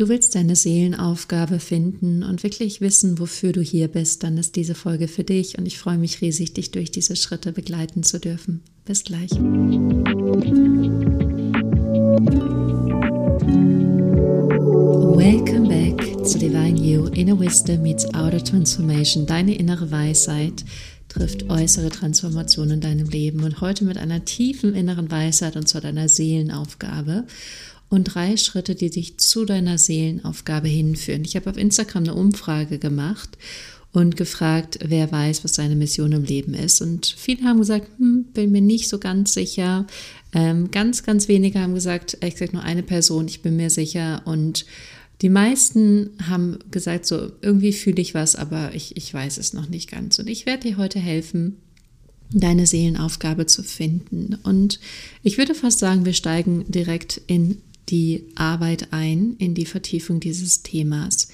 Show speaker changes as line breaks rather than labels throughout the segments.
du willst deine Seelenaufgabe finden und wirklich wissen, wofür du hier bist, dann ist diese Folge für dich und ich freue mich riesig, dich durch diese Schritte begleiten zu dürfen. Bis gleich. Welcome back zu Divine You. Inner Wisdom meets Outer Transformation. Deine innere Weisheit trifft äußere Transformation in deinem Leben. Und heute mit einer tiefen inneren Weisheit und zwar deiner Seelenaufgabe und drei Schritte, die dich zu deiner Seelenaufgabe hinführen. Ich habe auf Instagram eine Umfrage gemacht und gefragt, wer weiß, was seine Mission im Leben ist. Und viele haben gesagt, hm, bin mir nicht so ganz sicher. Ähm, ganz, ganz wenige haben gesagt, ich sage nur eine Person, ich bin mir sicher. Und die meisten haben gesagt, so irgendwie fühle ich was, aber ich, ich weiß es noch nicht ganz. Und ich werde dir heute helfen, deine Seelenaufgabe zu finden. Und ich würde fast sagen, wir steigen direkt in die Arbeit ein, in die Vertiefung dieses Themas.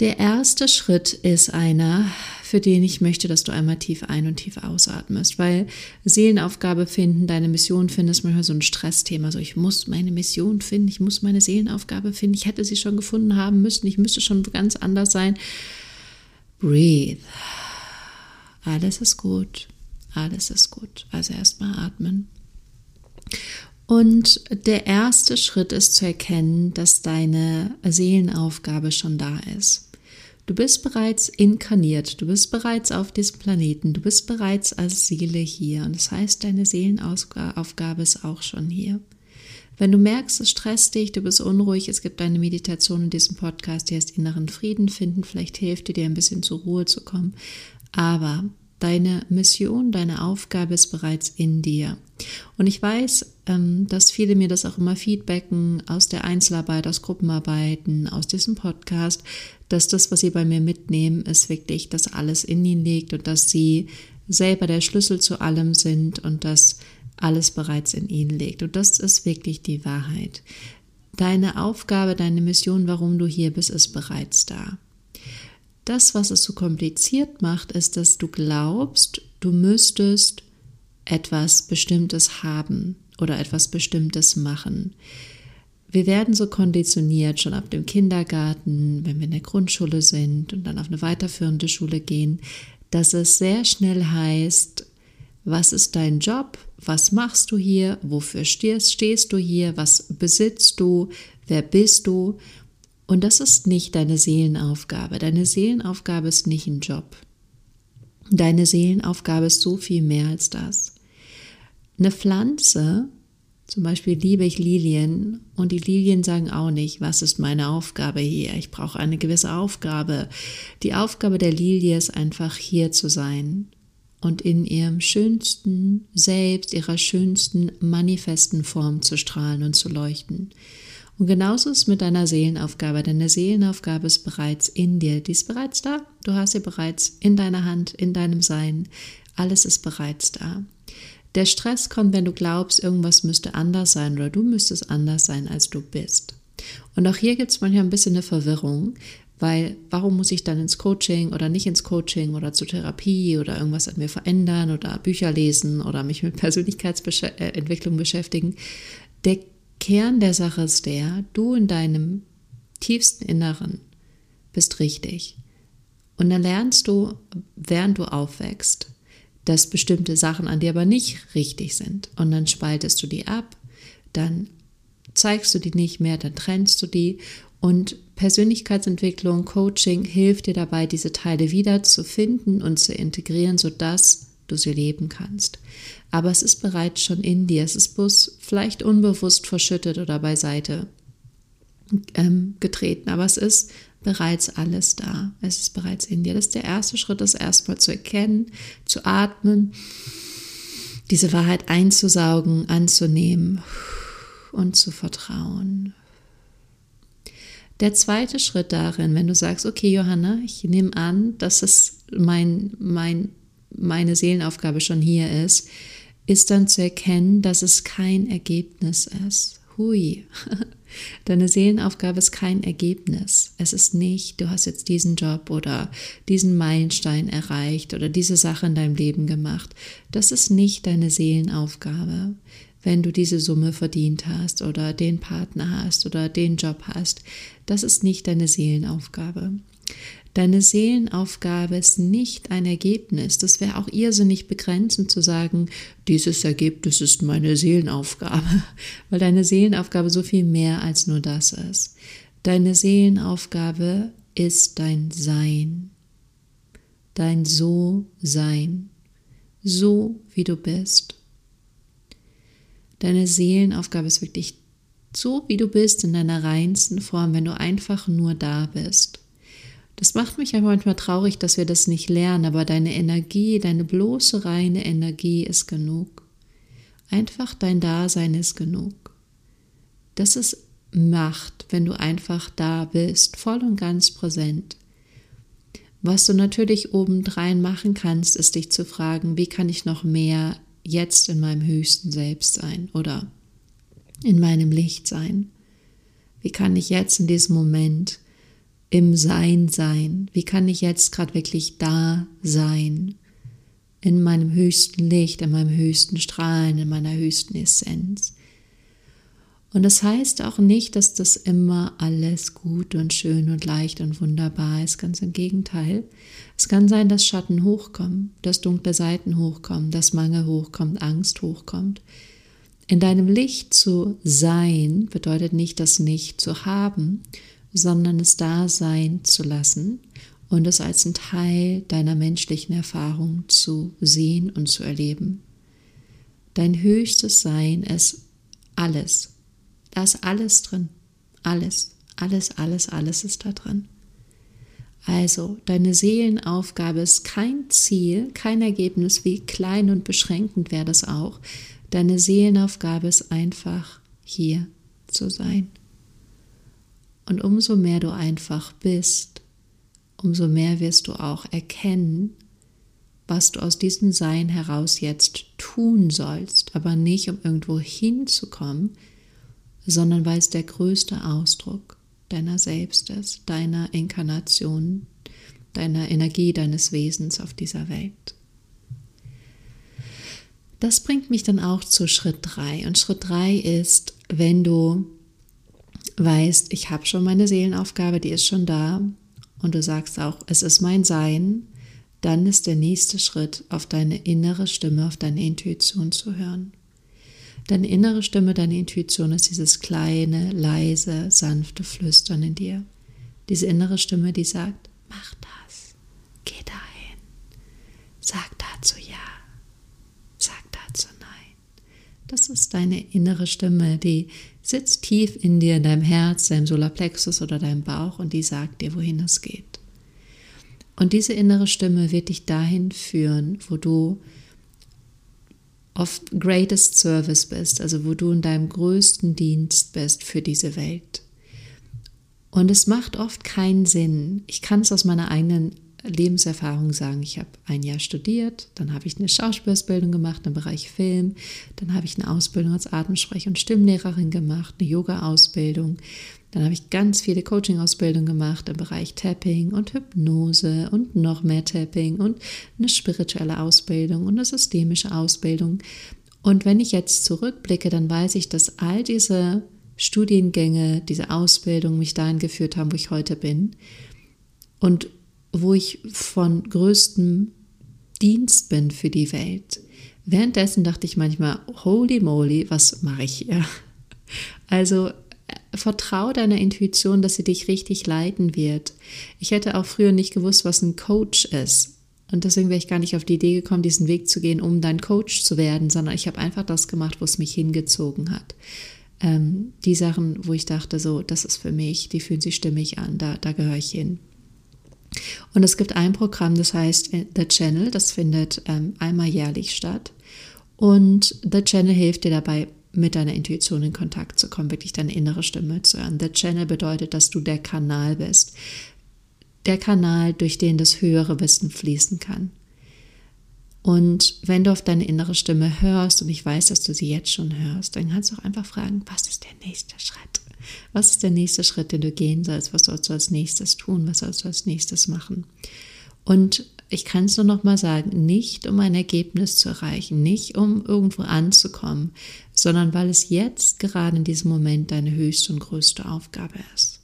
Der erste Schritt ist einer, für den ich möchte, dass du einmal tief ein- und tief ausatmest, weil Seelenaufgabe finden, deine Mission finden, ist manchmal so ein Stressthema. So, ich muss meine Mission finden, ich muss meine Seelenaufgabe finden, ich hätte sie schon gefunden haben müssen, ich müsste schon ganz anders sein. Breathe. Alles ist gut. Alles ist gut. Also erstmal atmen. Und der erste Schritt ist zu erkennen, dass deine Seelenaufgabe schon da ist. Du bist bereits inkarniert, du bist bereits auf diesem Planeten, du bist bereits als Seele hier. Und das heißt, deine Seelenaufgabe ist auch schon hier. Wenn du merkst, es stresst dich, du bist unruhig, es gibt eine Meditation in diesem Podcast, die heißt inneren Frieden finden, vielleicht hilft dir, dir ein bisschen zur Ruhe zu kommen. Aber Deine Mission, deine Aufgabe ist bereits in dir. Und ich weiß, ähm, dass viele mir das auch immer feedbacken aus der Einzelarbeit, aus Gruppenarbeiten, aus diesem Podcast, dass das, was sie bei mir mitnehmen, ist wirklich, dass alles in ihnen liegt und dass sie selber der Schlüssel zu allem sind und dass alles bereits in ihnen liegt. Und das ist wirklich die Wahrheit. Deine Aufgabe, deine Mission, warum du hier bist, ist bereits da. Das, was es so kompliziert macht, ist, dass du glaubst, du müsstest etwas Bestimmtes haben oder etwas Bestimmtes machen. Wir werden so konditioniert, schon ab dem Kindergarten, wenn wir in der Grundschule sind und dann auf eine weiterführende Schule gehen, dass es sehr schnell heißt, was ist dein Job, was machst du hier, wofür stehst, stehst du hier, was besitzt du, wer bist du und das ist nicht deine Seelenaufgabe. Deine Seelenaufgabe ist nicht ein Job. Deine Seelenaufgabe ist so viel mehr als das. Eine Pflanze, zum Beispiel liebe ich Lilien und die Lilien sagen auch nicht, was ist meine Aufgabe hier? Ich brauche eine gewisse Aufgabe. Die Aufgabe der Lilie ist einfach hier zu sein und in ihrem schönsten Selbst, ihrer schönsten manifesten Form zu strahlen und zu leuchten. Und genauso ist es mit deiner Seelenaufgabe. Deine Seelenaufgabe ist bereits in dir. Die ist bereits da. Du hast sie bereits in deiner Hand, in deinem Sein. Alles ist bereits da. Der Stress kommt, wenn du glaubst, irgendwas müsste anders sein oder du müsstest anders sein, als du bist. Und auch hier gibt es manchmal ein bisschen eine Verwirrung, weil warum muss ich dann ins Coaching oder nicht ins Coaching oder zur Therapie oder irgendwas an mir verändern oder Bücher lesen oder mich mit Persönlichkeitsentwicklung beschäftigen? Der Kern der Sache ist der, du in deinem tiefsten Inneren bist richtig. Und dann lernst du, während du aufwächst, dass bestimmte Sachen an dir aber nicht richtig sind. Und dann spaltest du die ab, dann zeigst du die nicht mehr, dann trennst du die. Und Persönlichkeitsentwicklung, Coaching hilft dir dabei, diese Teile wieder zu finden und zu integrieren, sodass du sie leben kannst. Aber es ist bereits schon in dir. Es ist bloß vielleicht unbewusst verschüttet oder beiseite ähm, getreten. Aber es ist bereits alles da. Es ist bereits in dir. Das ist der erste Schritt, das erstmal zu erkennen, zu atmen, diese Wahrheit einzusaugen, anzunehmen und zu vertrauen. Der zweite Schritt darin, wenn du sagst, okay, Johanna, ich nehme an, dass es mein, mein meine Seelenaufgabe schon hier ist, ist dann zu erkennen, dass es kein Ergebnis ist. Hui. Deine Seelenaufgabe ist kein Ergebnis. Es ist nicht, du hast jetzt diesen Job oder diesen Meilenstein erreicht oder diese Sache in deinem Leben gemacht. Das ist nicht deine Seelenaufgabe. wenn du diese Summe verdient hast oder den Partner hast oder den Job hast. Das ist nicht deine Seelenaufgabe. Deine Seelenaufgabe ist nicht ein Ergebnis. Das wäre auch irrsinnig begrenzend zu sagen, dieses Ergebnis ist meine Seelenaufgabe, weil deine Seelenaufgabe so viel mehr als nur das ist. Deine Seelenaufgabe ist dein Sein, dein So-Sein, so wie du bist. Deine Seelenaufgabe ist wirklich so, wie du bist, in deiner reinsten Form, wenn du einfach nur da bist. Das macht mich einfach manchmal traurig, dass wir das nicht lernen, aber deine Energie, deine bloße reine Energie ist genug. Einfach dein Dasein ist genug. Das ist Macht, wenn du einfach da bist, voll und ganz präsent. Was du natürlich obendrein machen kannst, ist dich zu fragen, wie kann ich noch mehr jetzt in meinem höchsten Selbst sein oder in meinem Licht sein? Wie kann ich jetzt in diesem Moment im Sein sein? Wie kann ich jetzt gerade wirklich da sein? In meinem höchsten Licht, in meinem höchsten Strahlen, in meiner höchsten Essenz. Und das heißt auch nicht, dass das immer alles gut und schön und leicht und wunderbar ist. Ganz im Gegenteil. Es kann sein, dass Schatten hochkommen, dass dunkle Seiten hochkommen, dass Mangel hochkommt, Angst hochkommt. In deinem Licht zu sein bedeutet nicht das Nicht zu haben, sondern es da sein zu lassen und es als ein Teil deiner menschlichen Erfahrung zu sehen und zu erleben. Dein höchstes Sein ist alles, da ist alles drin. Alles, alles, alles, alles ist da drin. Also, deine Seelenaufgabe ist kein Ziel, kein Ergebnis, wie klein und beschränkend wäre das auch. Deine Seelenaufgabe ist einfach hier zu sein. Und umso mehr du einfach bist, umso mehr wirst du auch erkennen, was du aus diesem Sein heraus jetzt tun sollst, aber nicht um irgendwo hinzukommen, sondern weil es der größte Ausdruck deiner selbst ist, deiner Inkarnation, deiner Energie, deines Wesens auf dieser Welt. Das bringt mich dann auch zu Schritt 3. Und Schritt 3 ist, wenn du weißt, ich habe schon meine Seelenaufgabe, die ist schon da, und du sagst auch, es ist mein Sein, dann ist der nächste Schritt, auf deine innere Stimme, auf deine Intuition zu hören. Deine innere Stimme, deine Intuition ist dieses kleine, leise, sanfte Flüstern in dir. Diese innere Stimme, die sagt, mach Das ist deine innere Stimme, die sitzt tief in dir, in deinem Herz, deinem Solarplexus oder deinem Bauch und die sagt dir, wohin es geht. Und diese innere Stimme wird dich dahin führen, wo du of greatest service bist, also wo du in deinem größten Dienst bist für diese Welt. Und es macht oft keinen Sinn. Ich kann es aus meiner eigenen Lebenserfahrung sagen. Ich habe ein Jahr studiert, dann habe ich eine Schauspielausbildung gemacht im Bereich Film, dann habe ich eine Ausbildung als Atemsprech- und Stimmlehrerin gemacht, eine Yoga-Ausbildung, dann habe ich ganz viele Coaching-Ausbildungen gemacht im Bereich Tapping und Hypnose und noch mehr Tapping und eine spirituelle Ausbildung und eine systemische Ausbildung. Und wenn ich jetzt zurückblicke, dann weiß ich, dass all diese Studiengänge, diese Ausbildung mich dahin geführt haben, wo ich heute bin und wo ich von größtem Dienst bin für die Welt. Währenddessen dachte ich manchmal, holy moly, was mache ich hier? Also vertrau deiner Intuition, dass sie dich richtig leiten wird. Ich hätte auch früher nicht gewusst, was ein Coach ist. Und deswegen wäre ich gar nicht auf die Idee gekommen, diesen Weg zu gehen, um dein Coach zu werden, sondern ich habe einfach das gemacht, wo es mich hingezogen hat. Ähm, die Sachen, wo ich dachte, so, das ist für mich, die fühlen sich stimmig an, da, da gehöre ich hin. Und es gibt ein Programm, das heißt äh, The Channel, das findet ähm, einmal jährlich statt. Und The Channel hilft dir dabei, mit deiner Intuition in Kontakt zu kommen, wirklich deine innere Stimme zu hören. Der Channel bedeutet, dass du der Kanal bist. Der Kanal, durch den das höhere Wissen fließen kann. Und wenn du auf deine innere Stimme hörst, und ich weiß, dass du sie jetzt schon hörst, dann kannst du auch einfach fragen, was ist der nächste Schritt? Was ist der nächste Schritt, den du gehen sollst? Was sollst du als nächstes tun? Was sollst du als nächstes machen? Und ich kann es nur noch mal sagen, nicht um ein Ergebnis zu erreichen, nicht um irgendwo anzukommen, sondern weil es jetzt gerade in diesem Moment deine höchste und größte Aufgabe ist.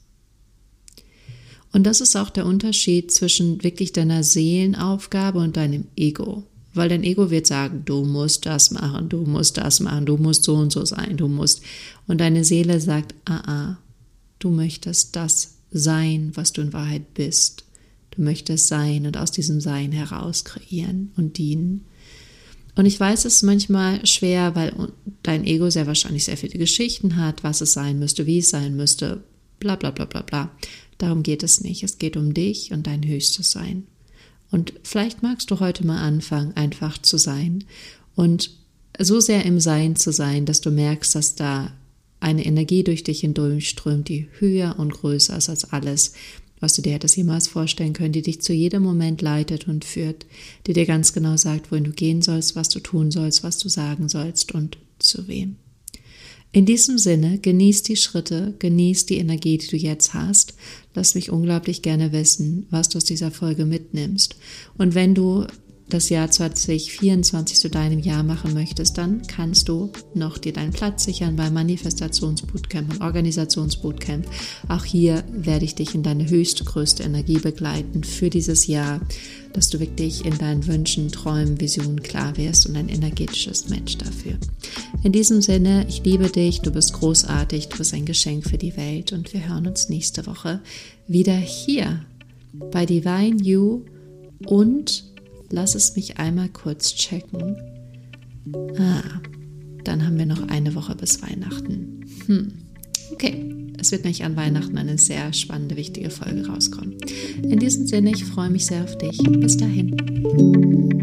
Und das ist auch der Unterschied zwischen wirklich deiner Seelenaufgabe und deinem Ego. Weil dein Ego wird sagen, du musst das machen, du musst das machen, du musst so und so sein, du musst. Und deine Seele sagt, ah, ah, du möchtest das sein, was du in Wahrheit bist. Du möchtest sein und aus diesem Sein heraus kreieren und dienen. Und ich weiß, es ist manchmal schwer, weil dein Ego sehr wahrscheinlich sehr viele Geschichten hat, was es sein müsste, wie es sein müsste, bla bla bla bla bla. Darum geht es nicht. Es geht um dich und dein höchstes Sein. Und vielleicht magst du heute mal anfangen, einfach zu sein und so sehr im Sein zu sein, dass du merkst, dass da eine Energie durch dich hindurchströmt, die höher und größer ist als alles, was du dir hättest jemals vorstellen können, die dich zu jedem Moment leitet und führt, die dir ganz genau sagt, wohin du gehen sollst, was du tun sollst, was du sagen sollst und zu wem. In diesem Sinne, genieß die Schritte, genieß die Energie, die du jetzt hast. Lass mich unglaublich gerne wissen, was du aus dieser Folge mitnimmst. Und wenn du das Jahr 2024 zu deinem Jahr machen möchtest, dann kannst du noch dir deinen Platz sichern beim Manifestationsbootcamp und Organisationsbootcamp. Auch hier werde ich dich in deine höchste, größte Energie begleiten für dieses Jahr, dass du wirklich in deinen Wünschen, Träumen, Visionen klar wirst und ein energetisches Match dafür. In diesem Sinne, ich liebe dich, du bist großartig, du bist ein Geschenk für die Welt und wir hören uns nächste Woche wieder hier bei Divine You und lass es mich einmal kurz checken. Ah, dann haben wir noch eine Woche bis Weihnachten. Hm. Okay, es wird nämlich an Weihnachten eine sehr spannende, wichtige Folge rauskommen. In diesem Sinne, ich freue mich sehr auf dich. Bis dahin.